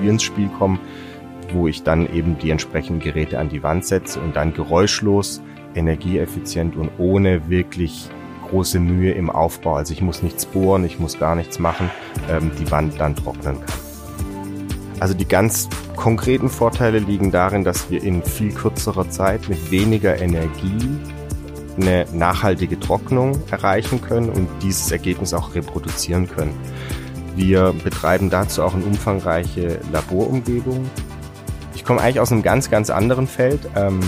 Technologie ins Spiel kommen, wo ich dann eben die entsprechenden Geräte an die Wand setze und dann geräuschlos, energieeffizient und ohne wirklich große Mühe im Aufbau. Also ich muss nichts bohren, ich muss gar nichts machen, ähm, die Wand dann trocknen kann. Also die ganz konkreten Vorteile liegen darin, dass wir in viel kürzerer Zeit mit weniger Energie eine nachhaltige Trocknung erreichen können und dieses Ergebnis auch reproduzieren können. Wir betreiben dazu auch eine umfangreiche Laborumgebung. Ich komme eigentlich aus einem ganz, ganz anderen Feld. Ähm,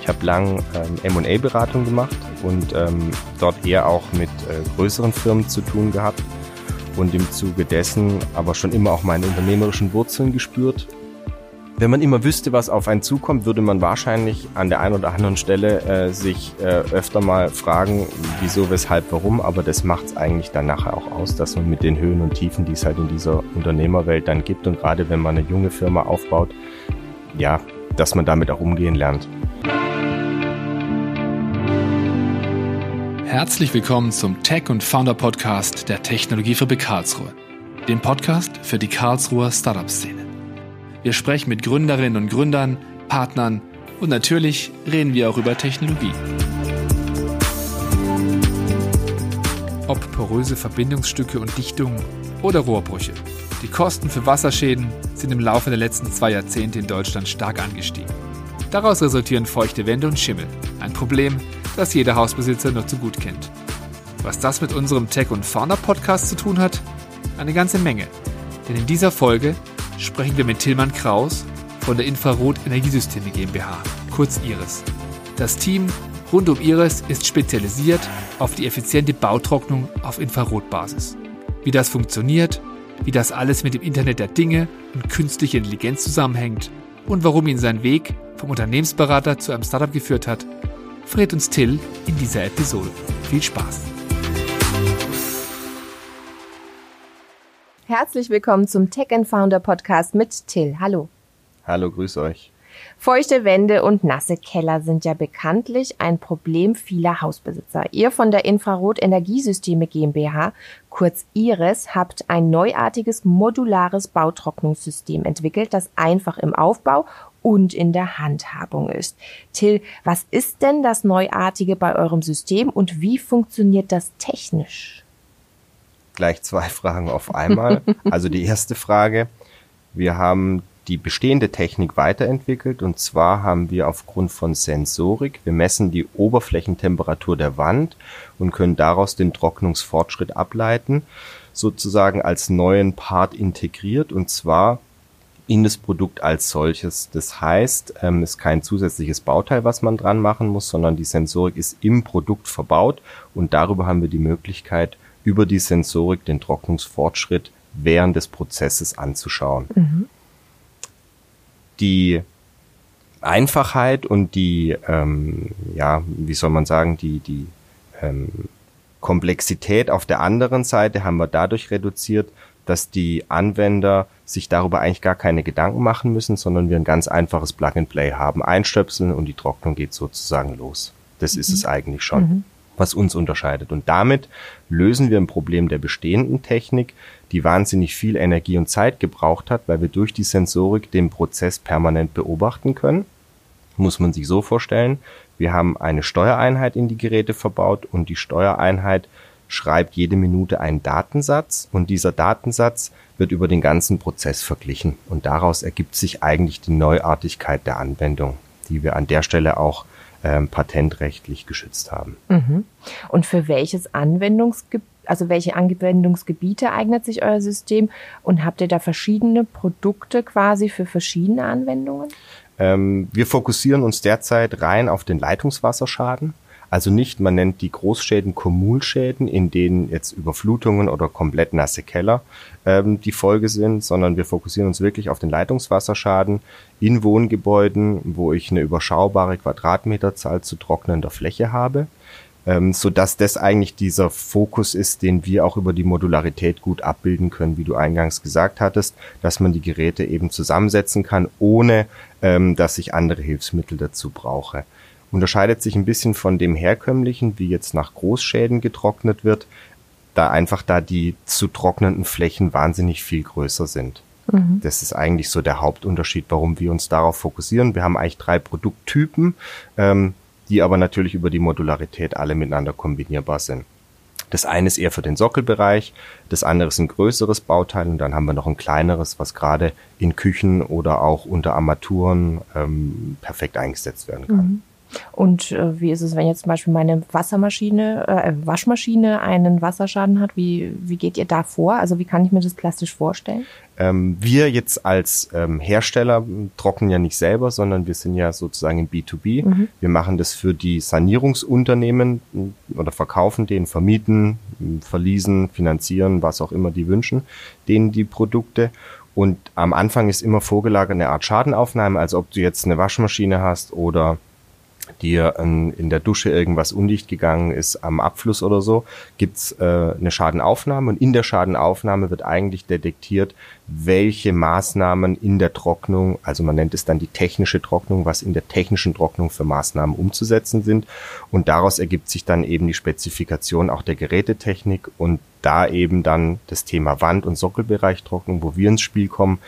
ich habe lang ähm, M&A-Beratung gemacht und ähm, dort eher auch mit äh, größeren Firmen zu tun gehabt und im Zuge dessen aber schon immer auch meine unternehmerischen Wurzeln gespürt wenn man immer wüsste, was auf einen zukommt, würde man wahrscheinlich an der einen oder anderen Stelle äh, sich äh, öfter mal fragen, wieso, weshalb, warum. Aber das macht es eigentlich dann nachher auch aus, dass man mit den Höhen und Tiefen, die es halt in dieser Unternehmerwelt dann gibt und gerade wenn man eine junge Firma aufbaut, ja, dass man damit auch umgehen lernt. Herzlich willkommen zum Tech und Founder Podcast der Technologiefabrik Karlsruhe, dem Podcast für die Karlsruher Startup-Szene. Wir sprechen mit Gründerinnen und Gründern, Partnern und natürlich reden wir auch über Technologie. Ob poröse Verbindungsstücke und Dichtungen oder Rohrbrüche. Die Kosten für Wasserschäden sind im Laufe der letzten zwei Jahrzehnte in Deutschland stark angestiegen. Daraus resultieren feuchte Wände und Schimmel. Ein Problem, das jeder Hausbesitzer nur zu gut kennt. Was das mit unserem Tech- und Fauna-Podcast zu tun hat? Eine ganze Menge. Denn in dieser Folge sprechen wir mit Tillmann Kraus von der Infrarot Energiesysteme GmbH, kurz IRIS. Das Team rund um IRIS ist spezialisiert auf die effiziente Bautrocknung auf Infrarotbasis. Wie das funktioniert, wie das alles mit dem Internet der Dinge und künstlicher Intelligenz zusammenhängt und warum ihn sein Weg vom Unternehmensberater zu einem Startup geführt hat, verrät uns Till in dieser Episode. Viel Spaß! Herzlich willkommen zum Tech and Founder Podcast mit Till. Hallo. Hallo, grüß euch. Feuchte Wände und nasse Keller sind ja bekanntlich ein Problem vieler Hausbesitzer. Ihr von der Infrarot Energiesysteme GmbH, kurz IRIS, habt ein neuartiges modulares Bautrocknungssystem entwickelt, das einfach im Aufbau und in der Handhabung ist. Till, was ist denn das Neuartige bei eurem System und wie funktioniert das technisch? Gleich zwei Fragen auf einmal. Also die erste Frage, wir haben die bestehende Technik weiterentwickelt und zwar haben wir aufgrund von Sensorik, wir messen die Oberflächentemperatur der Wand und können daraus den Trocknungsfortschritt ableiten, sozusagen als neuen Part integriert und zwar in das Produkt als solches. Das heißt, ähm, es ist kein zusätzliches Bauteil, was man dran machen muss, sondern die Sensorik ist im Produkt verbaut und darüber haben wir die Möglichkeit, über die Sensorik den Trocknungsfortschritt während des Prozesses anzuschauen. Mhm. Die Einfachheit und die, ähm, ja, wie soll man sagen, die, die ähm, Komplexität auf der anderen Seite haben wir dadurch reduziert, dass die Anwender sich darüber eigentlich gar keine Gedanken machen müssen, sondern wir ein ganz einfaches Plug-and-Play haben. Einstöpseln und die Trocknung geht sozusagen los. Das mhm. ist es eigentlich schon. Mhm was uns unterscheidet. Und damit lösen wir ein Problem der bestehenden Technik, die wahnsinnig viel Energie und Zeit gebraucht hat, weil wir durch die Sensorik den Prozess permanent beobachten können. Muss man sich so vorstellen, wir haben eine Steuereinheit in die Geräte verbaut und die Steuereinheit schreibt jede Minute einen Datensatz und dieser Datensatz wird über den ganzen Prozess verglichen und daraus ergibt sich eigentlich die Neuartigkeit der Anwendung, die wir an der Stelle auch ähm, patentrechtlich geschützt haben. Mhm. Und für welches Anwendungsgebiet also welche Anwendungsgebiete eignet sich euer System und habt ihr da verschiedene Produkte quasi für verschiedene Anwendungen? Ähm, wir fokussieren uns derzeit rein auf den Leitungswasserschaden. Also nicht, man nennt die Großschäden Kommunschäden, in denen jetzt Überflutungen oder komplett nasse Keller ähm, die Folge sind, sondern wir fokussieren uns wirklich auf den Leitungswasserschaden in Wohngebäuden, wo ich eine überschaubare Quadratmeterzahl zu trocknender Fläche habe, ähm, so dass das eigentlich dieser Fokus ist, den wir auch über die Modularität gut abbilden können, wie du eingangs gesagt hattest, dass man die Geräte eben zusammensetzen kann, ohne ähm, dass ich andere Hilfsmittel dazu brauche unterscheidet sich ein bisschen von dem herkömmlichen, wie jetzt nach Großschäden getrocknet wird, da einfach da die zu trocknenden Flächen wahnsinnig viel größer sind. Mhm. Das ist eigentlich so der Hauptunterschied, warum wir uns darauf fokussieren. Wir haben eigentlich drei Produkttypen, ähm, die aber natürlich über die Modularität alle miteinander kombinierbar sind. Das eine ist eher für den Sockelbereich, das andere ist ein größeres Bauteil und dann haben wir noch ein kleineres, was gerade in Küchen oder auch unter Armaturen ähm, perfekt eingesetzt werden kann. Mhm. Und äh, wie ist es, wenn jetzt zum Beispiel meine Wassermaschine, äh, Waschmaschine einen Wasserschaden hat? Wie, wie geht ihr da vor? Also wie kann ich mir das plastisch vorstellen? Ähm, wir jetzt als ähm, Hersteller trocknen ja nicht selber, sondern wir sind ja sozusagen im B2B. Mhm. Wir machen das für die Sanierungsunternehmen äh, oder verkaufen denen, vermieten, verließen, finanzieren, was auch immer die wünschen, denen die Produkte. Und am Anfang ist immer vorgelagert eine Art Schadenaufnahme, als ob du jetzt eine Waschmaschine hast oder dir in der Dusche irgendwas undicht gegangen ist am Abfluss oder so, gibt's äh, eine Schadenaufnahme. Und in der Schadenaufnahme wird eigentlich detektiert, welche Maßnahmen in der Trocknung, also man nennt es dann die technische Trocknung, was in der technischen Trocknung für Maßnahmen umzusetzen sind. Und daraus ergibt sich dann eben die Spezifikation auch der Gerätetechnik und da eben dann das Thema Wand- und Sockelbereich Trocknung, wo wir ins Spiel kommen,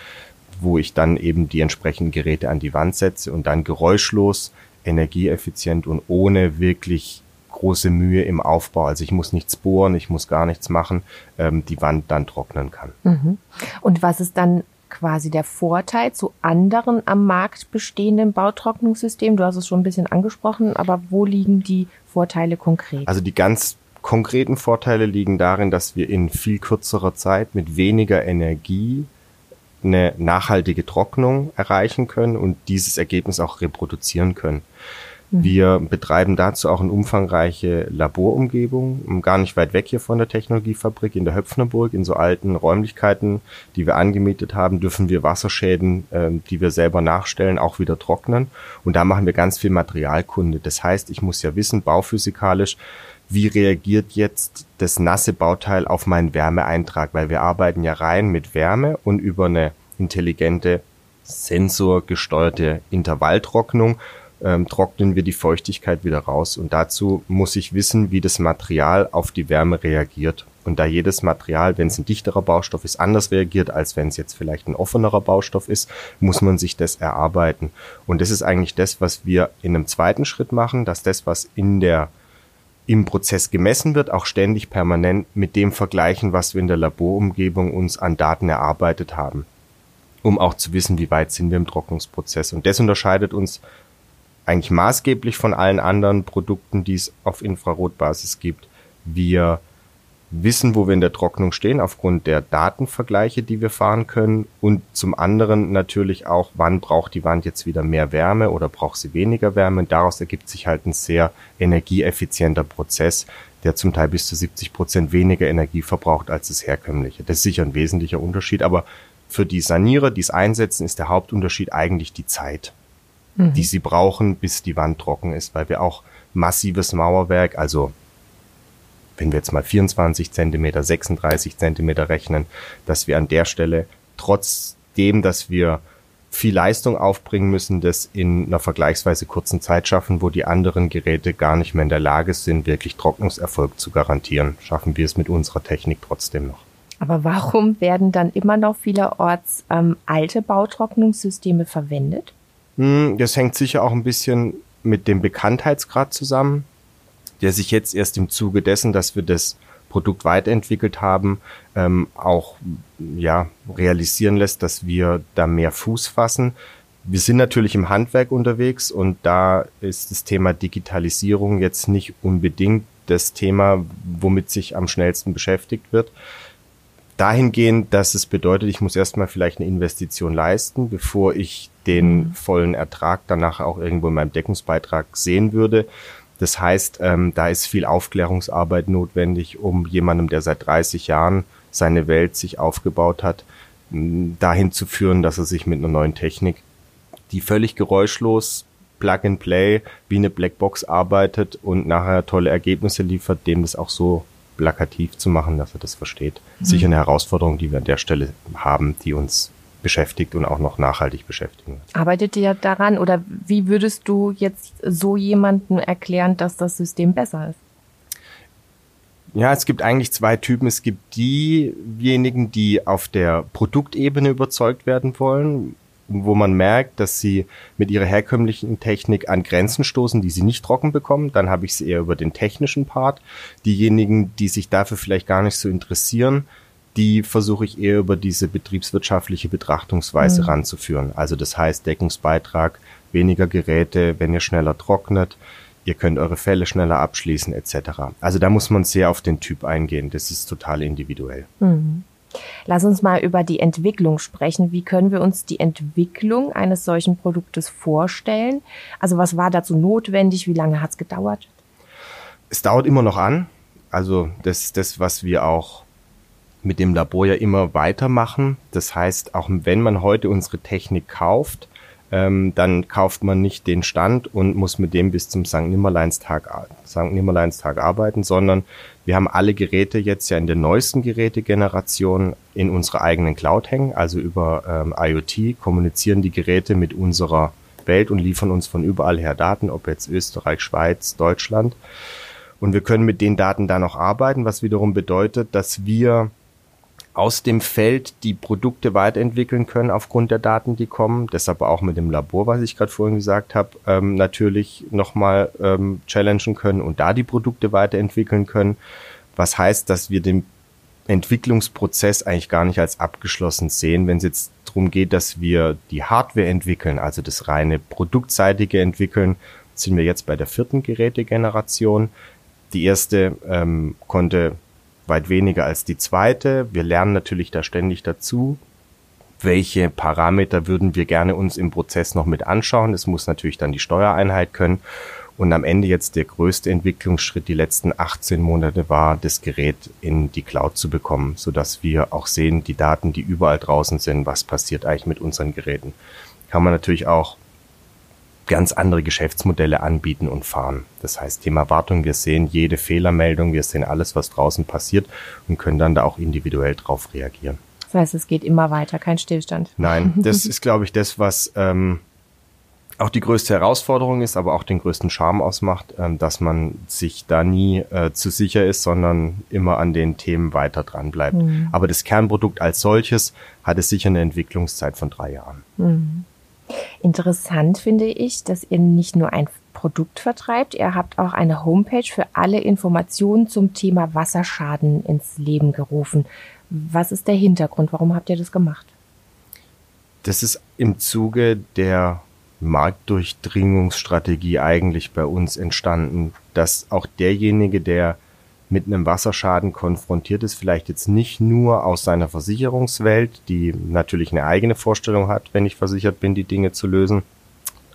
wo ich dann eben die entsprechenden Geräte an die Wand setze und dann geräuschlos energieeffizient und ohne wirklich große Mühe im Aufbau. Also ich muss nichts bohren, ich muss gar nichts machen, ähm, die Wand dann trocknen kann. Mhm. Und was ist dann quasi der Vorteil zu anderen am Markt bestehenden Bautrocknungssystemen? Du hast es schon ein bisschen angesprochen, aber wo liegen die Vorteile konkret? Also die ganz konkreten Vorteile liegen darin, dass wir in viel kürzerer Zeit mit weniger Energie eine nachhaltige Trocknung erreichen können und dieses Ergebnis auch reproduzieren können. Mhm. Wir betreiben dazu auch eine umfangreiche Laborumgebung, gar nicht weit weg hier von der Technologiefabrik in der Höpfnerburg, in so alten Räumlichkeiten, die wir angemietet haben, dürfen wir Wasserschäden, äh, die wir selber nachstellen, auch wieder trocknen. Und da machen wir ganz viel Materialkunde. Das heißt, ich muss ja wissen, bauphysikalisch, wie reagiert jetzt das nasse Bauteil auf meinen Wärmeeintrag, weil wir arbeiten ja rein mit Wärme und über eine intelligente sensorgesteuerte Intervalltrocknung ähm, trocknen wir die Feuchtigkeit wieder raus und dazu muss ich wissen, wie das Material auf die Wärme reagiert. Und da jedes Material, wenn es ein dichterer Baustoff ist, anders reagiert, als wenn es jetzt vielleicht ein offenerer Baustoff ist, muss man sich das erarbeiten. Und das ist eigentlich das, was wir in einem zweiten Schritt machen, dass das, was in der im Prozess gemessen wird, auch ständig permanent mit dem vergleichen, was wir in der Laborumgebung uns an Daten erarbeitet haben, um auch zu wissen, wie weit sind wir im Trocknungsprozess. Und das unterscheidet uns eigentlich maßgeblich von allen anderen Produkten, die es auf Infrarotbasis gibt. Wir wissen, wo wir in der Trocknung stehen, aufgrund der Datenvergleiche, die wir fahren können. Und zum anderen natürlich auch, wann braucht die Wand jetzt wieder mehr Wärme oder braucht sie weniger Wärme. Und daraus ergibt sich halt ein sehr energieeffizienter Prozess, der zum Teil bis zu 70 Prozent weniger Energie verbraucht als das herkömmliche. Das ist sicher ein wesentlicher Unterschied, aber für die Sanierer, die es einsetzen, ist der Hauptunterschied eigentlich die Zeit, mhm. die sie brauchen, bis die Wand trocken ist, weil wir auch massives Mauerwerk, also wenn wir jetzt mal 24 Zentimeter, 36 Zentimeter rechnen, dass wir an der Stelle trotzdem, dass wir viel Leistung aufbringen müssen, das in einer vergleichsweise kurzen Zeit schaffen, wo die anderen Geräte gar nicht mehr in der Lage sind, wirklich Trocknungserfolg zu garantieren. Schaffen wir es mit unserer Technik trotzdem noch. Aber warum werden dann immer noch vielerorts ähm, alte Bautrocknungssysteme verwendet? Hm, das hängt sicher auch ein bisschen mit dem Bekanntheitsgrad zusammen der sich jetzt erst im Zuge dessen, dass wir das Produkt weiterentwickelt haben, ähm, auch ja realisieren lässt, dass wir da mehr Fuß fassen. Wir sind natürlich im Handwerk unterwegs und da ist das Thema Digitalisierung jetzt nicht unbedingt das Thema, womit sich am schnellsten beschäftigt wird. Dahingehend, dass es bedeutet, ich muss erstmal vielleicht eine Investition leisten, bevor ich den mhm. vollen Ertrag danach auch irgendwo in meinem Deckungsbeitrag sehen würde. Das heißt, ähm, da ist viel Aufklärungsarbeit notwendig, um jemandem, der seit 30 Jahren seine Welt sich aufgebaut hat, dahin zu führen, dass er sich mit einer neuen Technik, die völlig geräuschlos Plug and Play wie eine Blackbox arbeitet und nachher tolle Ergebnisse liefert, dem das auch so plakativ zu machen, dass er das versteht. Mhm. Sicher eine Herausforderung, die wir an der Stelle haben, die uns beschäftigt und auch noch nachhaltig beschäftigen. Arbeitet ihr daran oder wie würdest du jetzt so jemanden erklären, dass das System besser ist? Ja, es gibt eigentlich zwei Typen. Es gibt diejenigen, die auf der Produktebene überzeugt werden wollen, wo man merkt, dass sie mit ihrer herkömmlichen Technik an Grenzen stoßen, die sie nicht trocken bekommen. Dann habe ich es eher über den technischen Part. Diejenigen, die sich dafür vielleicht gar nicht so interessieren, die versuche ich eher über diese betriebswirtschaftliche Betrachtungsweise mhm. ranzuführen. Also das heißt Deckungsbeitrag, weniger Geräte, wenn ihr schneller trocknet, ihr könnt eure Fälle schneller abschließen etc. Also da muss man sehr auf den Typ eingehen. Das ist total individuell. Mhm. Lass uns mal über die Entwicklung sprechen. Wie können wir uns die Entwicklung eines solchen Produktes vorstellen? Also was war dazu notwendig? Wie lange hat es gedauert? Es dauert immer noch an. Also das ist das, was wir auch mit dem Labor ja immer weitermachen. Das heißt, auch wenn man heute unsere Technik kauft, ähm, dann kauft man nicht den Stand und muss mit dem bis zum St. Nimmerleinstag, St. Nimmerleinstag arbeiten, sondern wir haben alle Geräte jetzt ja in der neuesten Gerätegeneration in unserer eigenen Cloud hängen, also über ähm, IoT kommunizieren die Geräte mit unserer Welt und liefern uns von überall her Daten, ob jetzt Österreich, Schweiz, Deutschland. Und wir können mit den Daten da noch arbeiten, was wiederum bedeutet, dass wir aus dem Feld die Produkte weiterentwickeln können aufgrund der Daten, die kommen. Deshalb auch mit dem Labor, was ich gerade vorhin gesagt habe, ähm, natürlich nochmal ähm, challengen können und da die Produkte weiterentwickeln können. Was heißt, dass wir den Entwicklungsprozess eigentlich gar nicht als abgeschlossen sehen, wenn es jetzt darum geht, dass wir die Hardware entwickeln, also das reine produktseitige entwickeln, sind wir jetzt bei der vierten Gerätegeneration. Die erste ähm, konnte weit weniger als die zweite. Wir lernen natürlich da ständig dazu. Welche Parameter würden wir gerne uns im Prozess noch mit anschauen? Das muss natürlich dann die Steuereinheit können. Und am Ende jetzt der größte Entwicklungsschritt die letzten 18 Monate war, das Gerät in die Cloud zu bekommen, so dass wir auch sehen, die Daten, die überall draußen sind, was passiert eigentlich mit unseren Geräten. Kann man natürlich auch ganz andere Geschäftsmodelle anbieten und fahren. Das heißt, Thema Wartung, wir sehen jede Fehlermeldung, wir sehen alles, was draußen passiert und können dann da auch individuell drauf reagieren. Das heißt, es geht immer weiter, kein Stillstand. Nein, das ist, glaube ich, das, was ähm, auch die größte Herausforderung ist, aber auch den größten Charme ausmacht, ähm, dass man sich da nie äh, zu sicher ist, sondern immer an den Themen weiter dran bleibt. Mhm. Aber das Kernprodukt als solches hat es sicher eine Entwicklungszeit von drei Jahren. Mhm. Interessant finde ich, dass ihr nicht nur ein Produkt vertreibt, ihr habt auch eine Homepage für alle Informationen zum Thema Wasserschaden ins Leben gerufen. Was ist der Hintergrund? Warum habt ihr das gemacht? Das ist im Zuge der Marktdurchdringungsstrategie eigentlich bei uns entstanden, dass auch derjenige, der mit einem Wasserschaden konfrontiert ist, vielleicht jetzt nicht nur aus seiner Versicherungswelt, die natürlich eine eigene Vorstellung hat, wenn ich versichert bin, die Dinge zu lösen,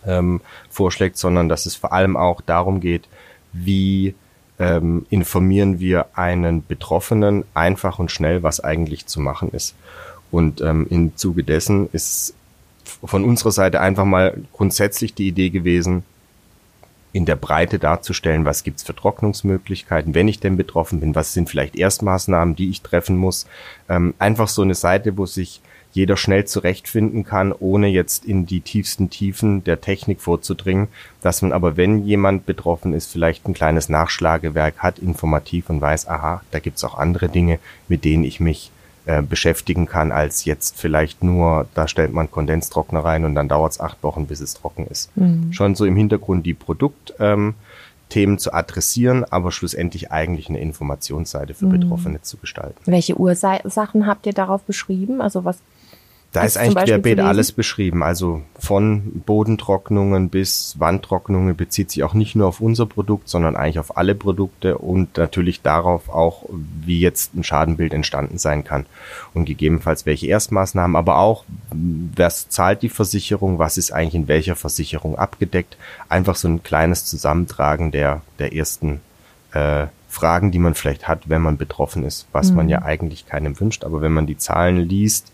ähm, vorschlägt, sondern dass es vor allem auch darum geht, wie ähm, informieren wir einen Betroffenen einfach und schnell, was eigentlich zu machen ist. Und ähm, im Zuge dessen ist von unserer Seite einfach mal grundsätzlich die Idee gewesen, in der Breite darzustellen, was gibt's für Trocknungsmöglichkeiten, wenn ich denn betroffen bin, was sind vielleicht Erstmaßnahmen, die ich treffen muss. Ähm, einfach so eine Seite, wo sich jeder schnell zurechtfinden kann, ohne jetzt in die tiefsten Tiefen der Technik vorzudringen, dass man aber, wenn jemand betroffen ist, vielleicht ein kleines Nachschlagewerk hat, informativ und weiß, aha, da gibt's auch andere Dinge, mit denen ich mich äh, beschäftigen kann, als jetzt vielleicht nur, da stellt man Kondenstrockner rein und dann dauert es acht Wochen, bis es trocken ist. Mhm. Schon so im Hintergrund die Produktthemen ähm, zu adressieren, aber schlussendlich eigentlich eine Informationsseite für mhm. Betroffene zu gestalten. Welche Ursachen habt ihr darauf beschrieben? Also was da ist eigentlich querbeet alles beschrieben. Also von Bodentrocknungen bis Wandtrocknungen bezieht sich auch nicht nur auf unser Produkt, sondern eigentlich auf alle Produkte und natürlich darauf auch, wie jetzt ein Schadenbild entstanden sein kann. Und gegebenenfalls welche Erstmaßnahmen, aber auch, was zahlt die Versicherung, was ist eigentlich in welcher Versicherung abgedeckt. Einfach so ein kleines Zusammentragen der, der ersten äh, Fragen, die man vielleicht hat, wenn man betroffen ist, was mhm. man ja eigentlich keinem wünscht. Aber wenn man die Zahlen liest,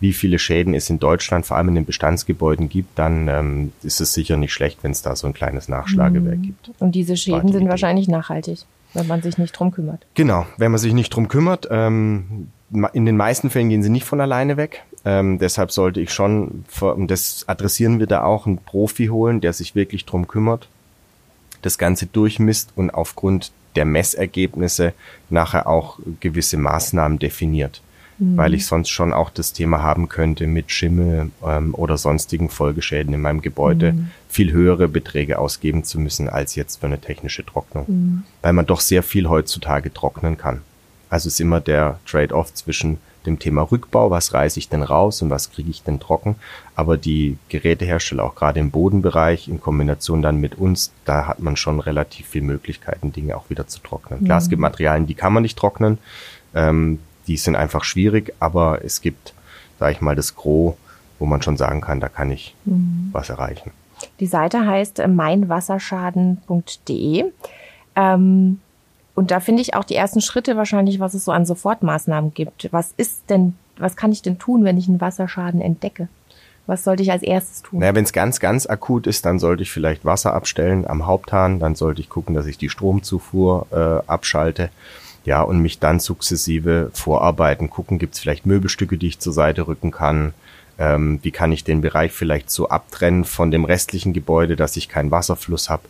wie viele Schäden es in Deutschland, vor allem in den Bestandsgebäuden gibt, dann ähm, ist es sicher nicht schlecht, wenn es da so ein kleines Nachschlagewerk mhm. gibt. Und diese Schäden sind wahrscheinlich nachhaltig, wenn man sich nicht drum kümmert. Genau, wenn man sich nicht drum kümmert. Ähm, in den meisten Fällen gehen sie nicht von alleine weg. Ähm, deshalb sollte ich schon, und das adressieren wir da auch, einen Profi holen, der sich wirklich drum kümmert, das Ganze durchmisst und aufgrund der Messergebnisse nachher auch gewisse Maßnahmen definiert. Mhm. Weil ich sonst schon auch das Thema haben könnte, mit Schimmel ähm, oder sonstigen Folgeschäden in meinem Gebäude mhm. viel höhere Beträge ausgeben zu müssen als jetzt für eine technische Trocknung. Mhm. Weil man doch sehr viel heutzutage trocknen kann. Also ist immer der Trade-off zwischen dem Thema Rückbau, was reiße ich denn raus und was kriege ich denn trocken. Aber die Gerätehersteller, auch gerade im Bodenbereich, in Kombination dann mit uns, da hat man schon relativ viel Möglichkeiten, Dinge auch wieder zu trocknen. Mhm. Klar, es gibt Materialien, die kann man nicht trocknen. Ähm, die sind einfach schwierig, aber es gibt, sage ich mal, das Gros, wo man schon sagen kann, da kann ich mhm. was erreichen. Die Seite heißt meinwasserschaden.de. Ähm, und da finde ich auch die ersten Schritte wahrscheinlich, was es so an Sofortmaßnahmen gibt. Was ist denn, was kann ich denn tun, wenn ich einen Wasserschaden entdecke? Was sollte ich als erstes tun? Naja, wenn es ganz, ganz akut ist, dann sollte ich vielleicht Wasser abstellen am Haupthahn. Dann sollte ich gucken, dass ich die Stromzufuhr äh, abschalte. Ja, und mich dann sukzessive vorarbeiten. Gucken, gibt es vielleicht Möbelstücke, die ich zur Seite rücken kann. Ähm, wie kann ich den Bereich vielleicht so abtrennen von dem restlichen Gebäude, dass ich keinen Wasserfluss habe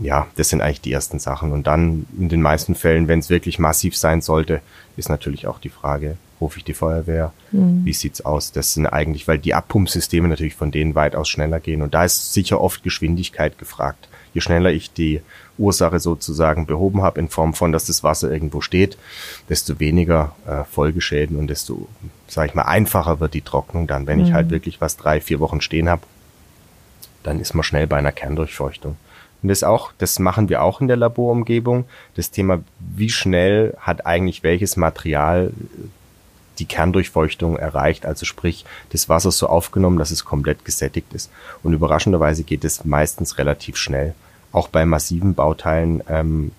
ja, das sind eigentlich die ersten Sachen. Und dann in den meisten Fällen, wenn es wirklich massiv sein sollte, ist natürlich auch die Frage, rufe ich die Feuerwehr? Mhm. Wie sieht's aus? Das sind eigentlich, weil die Abpumpsysteme natürlich von denen weitaus schneller gehen. Und da ist sicher oft Geschwindigkeit gefragt. Je schneller ich die Ursache sozusagen behoben habe in Form von, dass das Wasser irgendwo steht, desto weniger äh, Folgeschäden und desto, sage ich mal, einfacher wird die Trocknung dann. Wenn mhm. ich halt wirklich was drei, vier Wochen stehen habe, dann ist man schnell bei einer Kerndurchfeuchtung. Und das auch, das machen wir auch in der Laborumgebung. Das Thema, wie schnell hat eigentlich welches Material die Kerndurchfeuchtung erreicht, also sprich das Wasser so aufgenommen, dass es komplett gesättigt ist. Und überraschenderweise geht es meistens relativ schnell. Auch bei massiven Bauteilen ähm,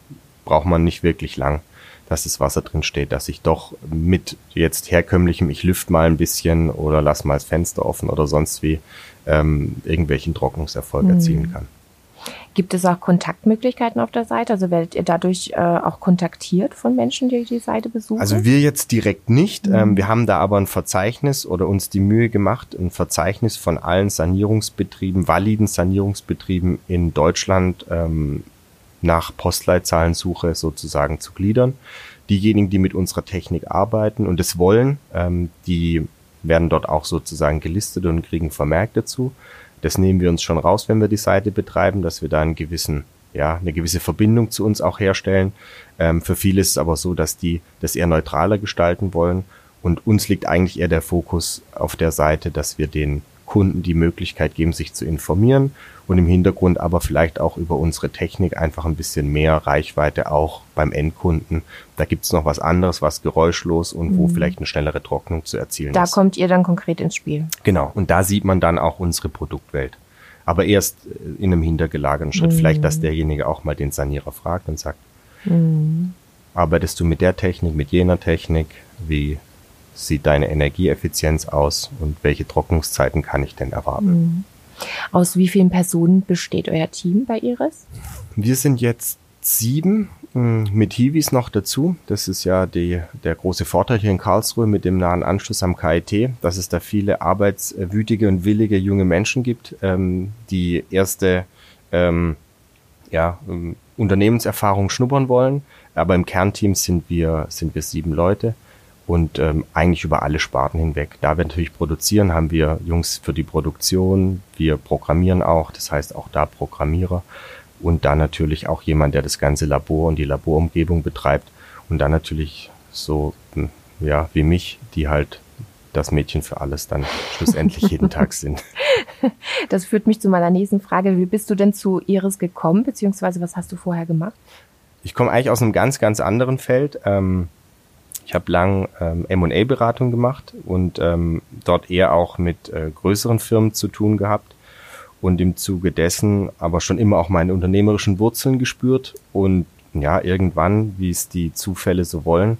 braucht man nicht wirklich lang, dass das Wasser drin steht, dass ich doch mit jetzt herkömmlichem, ich lüft mal ein bisschen oder lass mal das Fenster offen oder sonst wie ähm, irgendwelchen Trocknungserfolg mhm. erzielen kann. Gibt es auch Kontaktmöglichkeiten auf der Seite? Also werdet ihr dadurch äh, auch kontaktiert von Menschen, die die Seite besuchen? Also wir jetzt direkt nicht. Mhm. Ähm, wir haben da aber ein Verzeichnis oder uns die Mühe gemacht, ein Verzeichnis von allen Sanierungsbetrieben, validen Sanierungsbetrieben in Deutschland ähm, nach Postleitzahlensuche sozusagen zu gliedern. Diejenigen, die mit unserer Technik arbeiten und es wollen, ähm, die werden dort auch sozusagen gelistet und kriegen Vermerk dazu. Das nehmen wir uns schon raus, wenn wir die Seite betreiben, dass wir da einen gewissen, ja, eine gewisse Verbindung zu uns auch herstellen. Ähm, für viele ist es aber so, dass die das eher neutraler gestalten wollen. Und uns liegt eigentlich eher der Fokus auf der Seite, dass wir den Kunden die Möglichkeit geben, sich zu informieren und im Hintergrund aber vielleicht auch über unsere Technik einfach ein bisschen mehr Reichweite auch beim Endkunden. Da gibt's noch was anderes, was geräuschlos und mhm. wo vielleicht eine schnellere Trocknung zu erzielen da ist. Da kommt ihr dann konkret ins Spiel. Genau, und da sieht man dann auch unsere Produktwelt. Aber erst äh, in einem hintergelagerten Schritt. Mhm. Vielleicht, dass derjenige auch mal den Sanierer fragt und sagt, mhm. arbeitest du mit der Technik, mit jener Technik? Wie sieht deine Energieeffizienz aus und welche Trocknungszeiten kann ich denn erwarten? Mhm. Aus wie vielen Personen besteht euer Team bei Iris? Wir sind jetzt sieben hm, mit Hiwis noch dazu. Das ist ja die, der große Vorteil hier in Karlsruhe mit dem nahen Anschluss am KIT, dass es da viele arbeitswütige und willige junge Menschen gibt, ähm, die erste ähm, ja, ähm, Unternehmenserfahrung schnuppern wollen. Aber im Kernteam sind wir, sind wir sieben Leute und ähm, eigentlich über alle Sparten hinweg. Da wir natürlich produzieren, haben wir Jungs für die Produktion, wir programmieren auch, das heißt auch da Programmierer und dann natürlich auch jemand, der das ganze Labor und die Laborumgebung betreibt und dann natürlich so hm, ja wie mich, die halt das Mädchen für alles dann schlussendlich jeden Tag sind. Das führt mich zu meiner nächsten Frage. Wie bist du denn zu Iris gekommen, beziehungsweise was hast du vorher gemacht? Ich komme eigentlich aus einem ganz, ganz anderen Feld. Ähm, ich habe lang ähm, M&A-Beratung gemacht und ähm, dort eher auch mit äh, größeren Firmen zu tun gehabt und im Zuge dessen aber schon immer auch meine unternehmerischen Wurzeln gespürt und ja, irgendwann, wie es die Zufälle so wollen,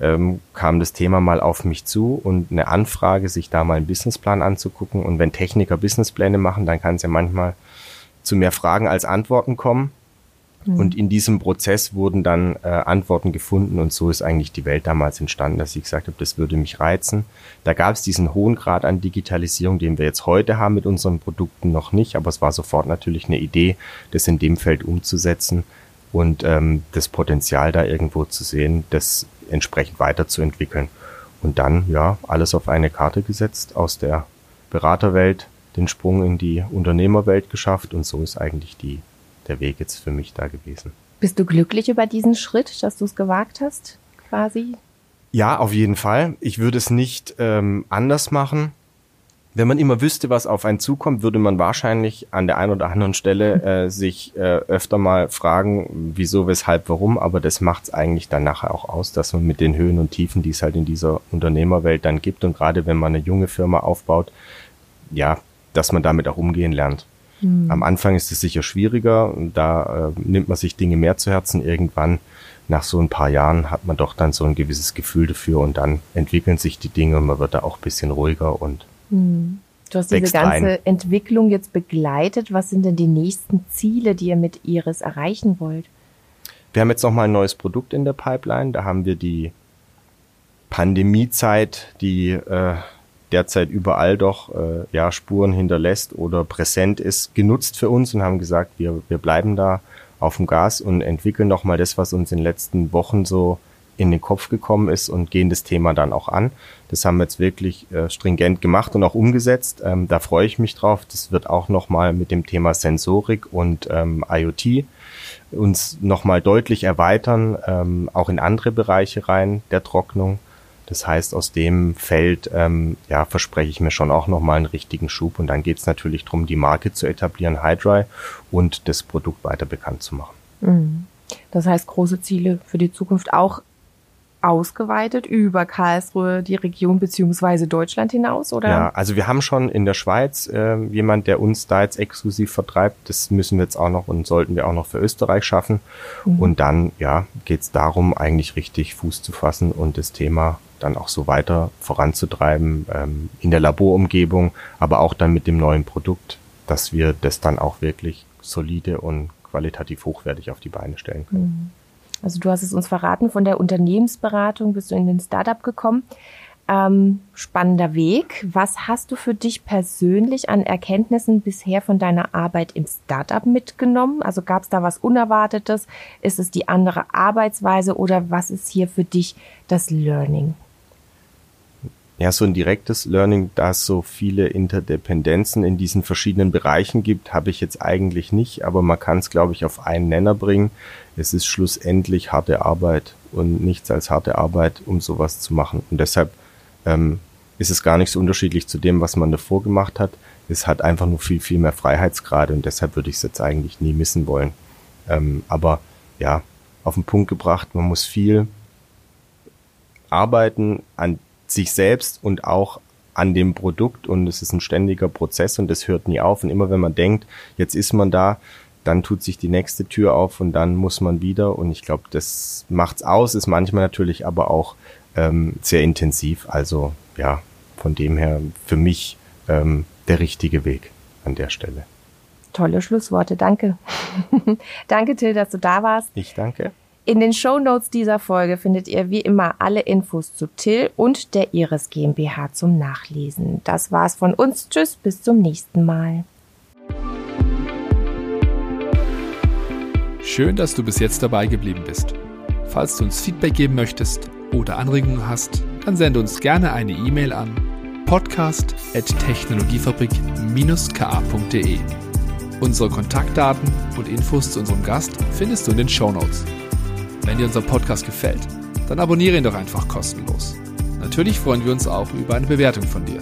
ähm, kam das Thema mal auf mich zu und eine Anfrage, sich da mal einen Businessplan anzugucken. Und wenn Techniker Businesspläne machen, dann kann es ja manchmal zu mehr Fragen als Antworten kommen. Mhm. Und in diesem Prozess wurden dann äh, Antworten gefunden und so ist eigentlich die Welt damals entstanden, dass ich gesagt habe, das würde mich reizen. Da gab es diesen hohen Grad an Digitalisierung, den wir jetzt heute haben mit unseren Produkten noch nicht, aber es war sofort natürlich eine Idee, das in dem Feld umzusetzen. und ähm, das Potenzial da irgendwo zu sehen, das entsprechend weiterzuentwickeln. Und dann, ja, alles auf eine Karte gesetzt, aus der Beraterwelt den Sprung in die Unternehmerwelt geschafft und so ist eigentlich die, der Weg jetzt für mich da gewesen. Bist du glücklich über diesen Schritt, dass du es gewagt hast, quasi? Ja, auf jeden Fall. Ich würde es nicht ähm, anders machen. Wenn man immer wüsste, was auf einen zukommt, würde man wahrscheinlich an der einen oder anderen Stelle äh, sich äh, öfter mal fragen, wieso, weshalb, warum. Aber das macht es eigentlich dann nachher auch aus, dass man mit den Höhen und Tiefen, die es halt in dieser Unternehmerwelt dann gibt und gerade wenn man eine junge Firma aufbaut, ja, dass man damit auch umgehen lernt. Mhm. Am Anfang ist es sicher schwieriger, da äh, nimmt man sich Dinge mehr zu Herzen. Irgendwann, nach so ein paar Jahren, hat man doch dann so ein gewisses Gefühl dafür und dann entwickeln sich die Dinge und man wird da auch ein bisschen ruhiger und hm. Du hast diese ganze rein. Entwicklung jetzt begleitet. Was sind denn die nächsten Ziele, die ihr mit Iris erreichen wollt? Wir haben jetzt nochmal ein neues Produkt in der Pipeline. Da haben wir die Pandemiezeit, die äh, derzeit überall doch äh, ja Spuren hinterlässt oder präsent ist, genutzt für uns und haben gesagt, wir, wir bleiben da auf dem Gas und entwickeln nochmal das, was uns in den letzten Wochen so in den Kopf gekommen ist und gehen das Thema dann auch an. Das haben wir jetzt wirklich äh, stringent gemacht und auch umgesetzt. Ähm, da freue ich mich drauf. Das wird auch nochmal mit dem Thema Sensorik und ähm, IoT uns nochmal deutlich erweitern, ähm, auch in andere Bereiche rein der Trocknung. Das heißt, aus dem Feld ähm, ja, verspreche ich mir schon auch nochmal einen richtigen Schub. Und dann geht es natürlich darum, die Marke zu etablieren, Hydry, und das Produkt weiter bekannt zu machen. Mhm. Das heißt, große Ziele für die Zukunft auch ausgeweitet über Karlsruhe, die Region beziehungsweise Deutschland hinaus, oder? Ja, also wir haben schon in der Schweiz äh, jemand, der uns da jetzt exklusiv vertreibt. Das müssen wir jetzt auch noch und sollten wir auch noch für Österreich schaffen. Mhm. Und dann, ja, geht es darum, eigentlich richtig Fuß zu fassen und das Thema dann auch so weiter voranzutreiben ähm, in der Laborumgebung, aber auch dann mit dem neuen Produkt, dass wir das dann auch wirklich solide und qualitativ hochwertig auf die Beine stellen können. Mhm. Also du hast es uns verraten, von der Unternehmensberatung bist du in den Startup gekommen. Ähm, spannender Weg. Was hast du für dich persönlich an Erkenntnissen bisher von deiner Arbeit im Startup mitgenommen? Also gab es da was Unerwartetes? Ist es die andere Arbeitsweise oder was ist hier für dich das Learning? Ja, so ein direktes Learning, da es so viele Interdependenzen in diesen verschiedenen Bereichen gibt, habe ich jetzt eigentlich nicht, aber man kann es, glaube ich, auf einen Nenner bringen. Es ist schlussendlich harte Arbeit und nichts als harte Arbeit, um sowas zu machen. Und deshalb ähm, ist es gar nicht so unterschiedlich zu dem, was man davor gemacht hat. Es hat einfach nur viel, viel mehr Freiheitsgrade und deshalb würde ich es jetzt eigentlich nie missen wollen. Ähm, aber ja, auf den Punkt gebracht, man muss viel arbeiten an sich selbst und auch an dem Produkt und es ist ein ständiger Prozess und das hört nie auf und immer wenn man denkt, jetzt ist man da, dann tut sich die nächste Tür auf und dann muss man wieder und ich glaube, das macht's aus, ist manchmal natürlich aber auch ähm, sehr intensiv, also ja, von dem her für mich ähm, der richtige Weg an der Stelle. Tolle Schlussworte, danke. danke Till, dass du da warst. Ich danke. In den Show Notes dieser Folge findet ihr wie immer alle Infos zu Till und der Iris GmbH zum Nachlesen. Das war's von uns. Tschüss, bis zum nächsten Mal. Schön, dass du bis jetzt dabei geblieben bist. Falls du uns Feedback geben möchtest oder Anregungen hast, dann sende uns gerne eine E-Mail an podcast.technologiefabrik-ka.de. Unsere Kontaktdaten und Infos zu unserem Gast findest du in den Show Notes. Wenn dir unser Podcast gefällt, dann abonniere ihn doch einfach kostenlos. Natürlich freuen wir uns auch über eine Bewertung von dir.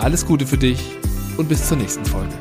Alles Gute für dich und bis zur nächsten Folge.